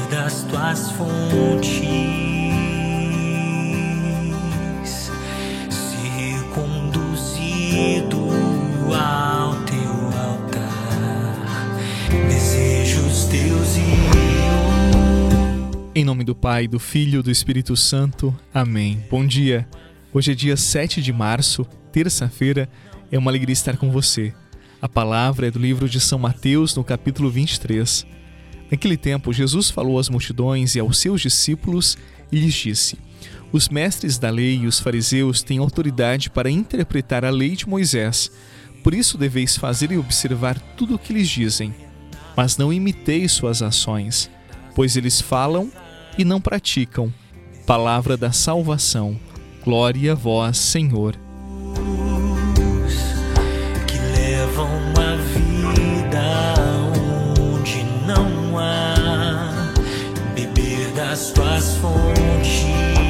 beber das tuas fontes, ser conduzido ao teu altar, desejos teus e Em nome do Pai, do Filho e do Espírito Santo. Amém. Bom dia. Hoje é dia 7 de março, terça-feira. É uma alegria estar com você. A palavra é do livro de São Mateus, no capítulo 23. Naquele tempo, Jesus falou às multidões e aos seus discípulos e lhes disse: Os mestres da lei e os fariseus têm autoridade para interpretar a lei de Moisés. Por isso deveis fazer e observar tudo o que lhes dizem. Mas não imiteis suas ações, pois eles falam e não praticam. Palavra da salvação. Glória a vós, Senhor. que levam tuas fontes,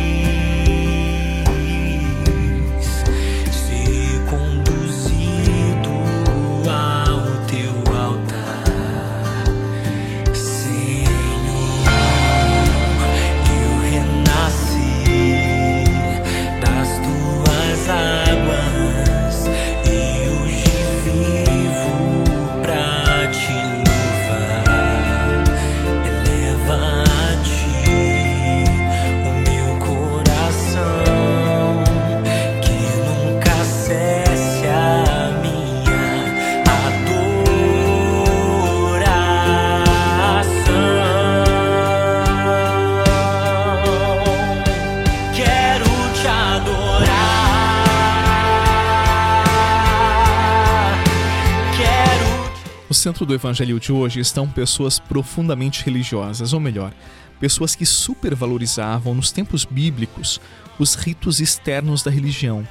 No centro do evangelho de hoje estão pessoas profundamente religiosas, ou melhor, pessoas que supervalorizavam nos tempos bíblicos os ritos externos da religião.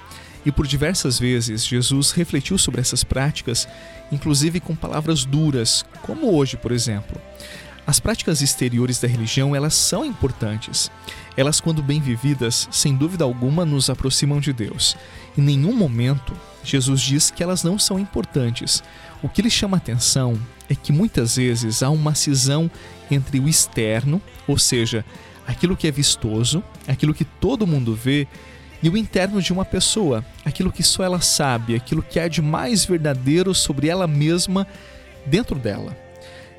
E por diversas vezes Jesus refletiu sobre essas práticas, inclusive com palavras duras, como hoje, por exemplo. As práticas exteriores da religião, elas são importantes. Elas, quando bem vividas, sem dúvida alguma, nos aproximam de Deus. Em nenhum momento, Jesus diz que elas não são importantes. O que lhe chama atenção é que muitas vezes há uma cisão entre o externo, ou seja, aquilo que é vistoso, aquilo que todo mundo vê, e o interno de uma pessoa, aquilo que só ela sabe, aquilo que há de mais verdadeiro sobre ela mesma dentro dela.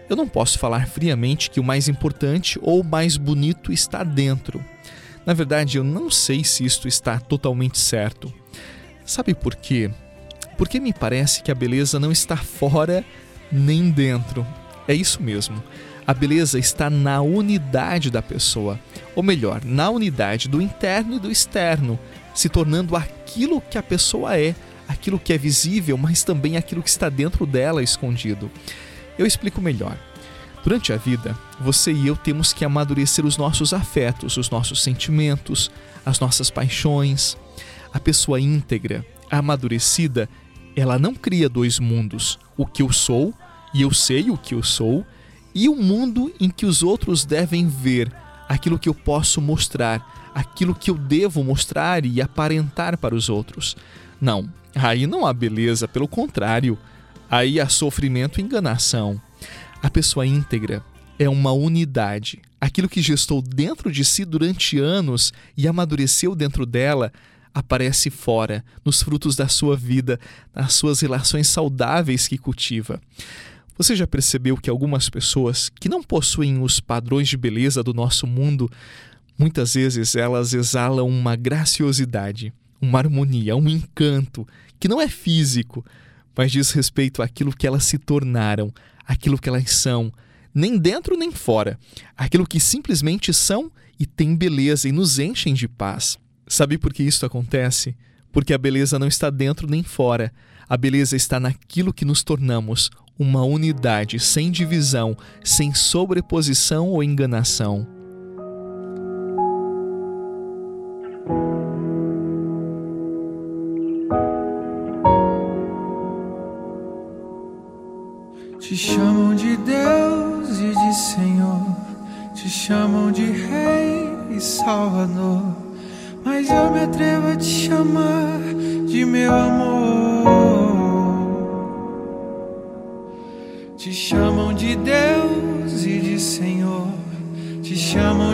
Eu não posso falar friamente que o mais importante ou o mais bonito está dentro. Na verdade, eu não sei se isto está totalmente certo. Sabe por quê? Porque me parece que a beleza não está fora nem dentro. É isso mesmo. A beleza está na unidade da pessoa, ou melhor, na unidade do interno e do externo, se tornando aquilo que a pessoa é, aquilo que é visível, mas também aquilo que está dentro dela escondido. Eu explico melhor. Durante a vida, você e eu temos que amadurecer os nossos afetos, os nossos sentimentos, as nossas paixões. A pessoa íntegra, amadurecida, ela não cria dois mundos: o que eu sou e eu sei o que eu sou, e o mundo em que os outros devem ver aquilo que eu posso mostrar, aquilo que eu devo mostrar e aparentar para os outros. Não, aí não há beleza, pelo contrário, aí há sofrimento e enganação. A pessoa íntegra é uma unidade. Aquilo que gestou dentro de si durante anos e amadureceu dentro dela aparece fora, nos frutos da sua vida, nas suas relações saudáveis que cultiva. Você já percebeu que algumas pessoas que não possuem os padrões de beleza do nosso mundo, muitas vezes elas exalam uma graciosidade, uma harmonia, um encanto que não é físico, mas diz respeito àquilo que elas se tornaram, aquilo que elas são, nem dentro nem fora, aquilo que simplesmente são e têm beleza e nos enchem de paz. Sabe por que isso acontece? Porque a beleza não está dentro nem fora. A beleza está naquilo que nos tornamos, uma unidade sem divisão, sem sobreposição ou enganação. Te chamam de Deus e de Senhor, te chamam de Rei e Salvador, mas eu me atrevo a te chamar de meu amor. Te chamam de Deus e de Senhor,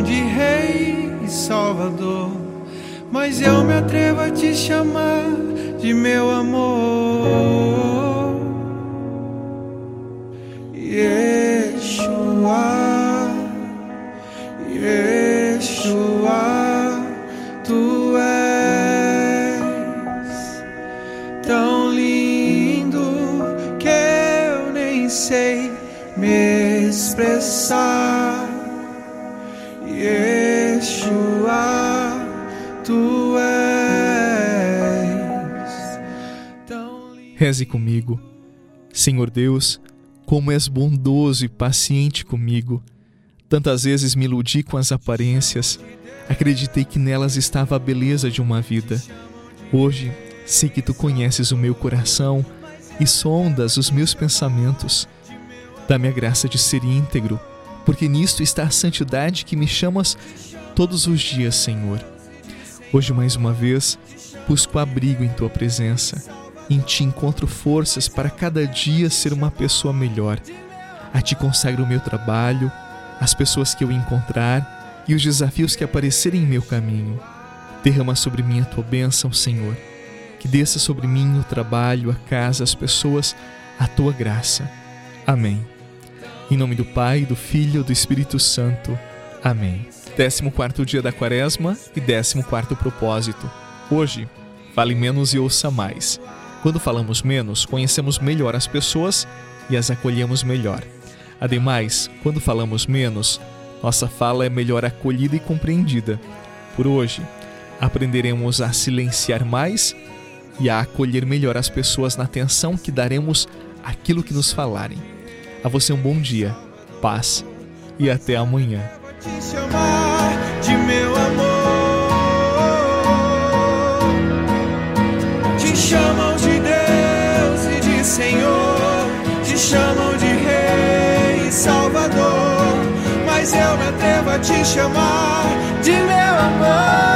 de Rei e Salvador, mas eu me atrevo a te chamar de meu amor. Sei me expressar. Yeshua, tu és tão. Reze comigo. Senhor Deus, como és bondoso e paciente comigo. Tantas vezes me iludi com as aparências, acreditei que nelas estava a beleza de uma vida. Hoje, sei que tu conheces o meu coração e sondas os meus pensamentos. Dá-me a graça de ser íntegro, porque nisto está a santidade que me chamas todos os dias, Senhor. Hoje, mais uma vez, busco abrigo em tua presença. Em ti encontro forças para cada dia ser uma pessoa melhor. A ti consagro o meu trabalho, as pessoas que eu encontrar e os desafios que aparecerem em meu caminho. Derrama sobre mim a tua bênção, Senhor. Que desça sobre mim o trabalho, a casa, as pessoas, a tua graça. Amém. Em nome do Pai, do Filho e do Espírito Santo. Amém. 14 dia da quaresma e 14 propósito. Hoje, fale menos e ouça mais. Quando falamos menos, conhecemos melhor as pessoas e as acolhemos melhor. Ademais, quando falamos menos, nossa fala é melhor acolhida e compreendida. Por hoje, aprenderemos a silenciar mais e a acolher melhor as pessoas na atenção que daremos àquilo que nos falarem. A você um bom dia, paz e até amanhã. Senhor, te chamam de Rei e Salvador, mas eu me atrevo a te chamar de meu amor.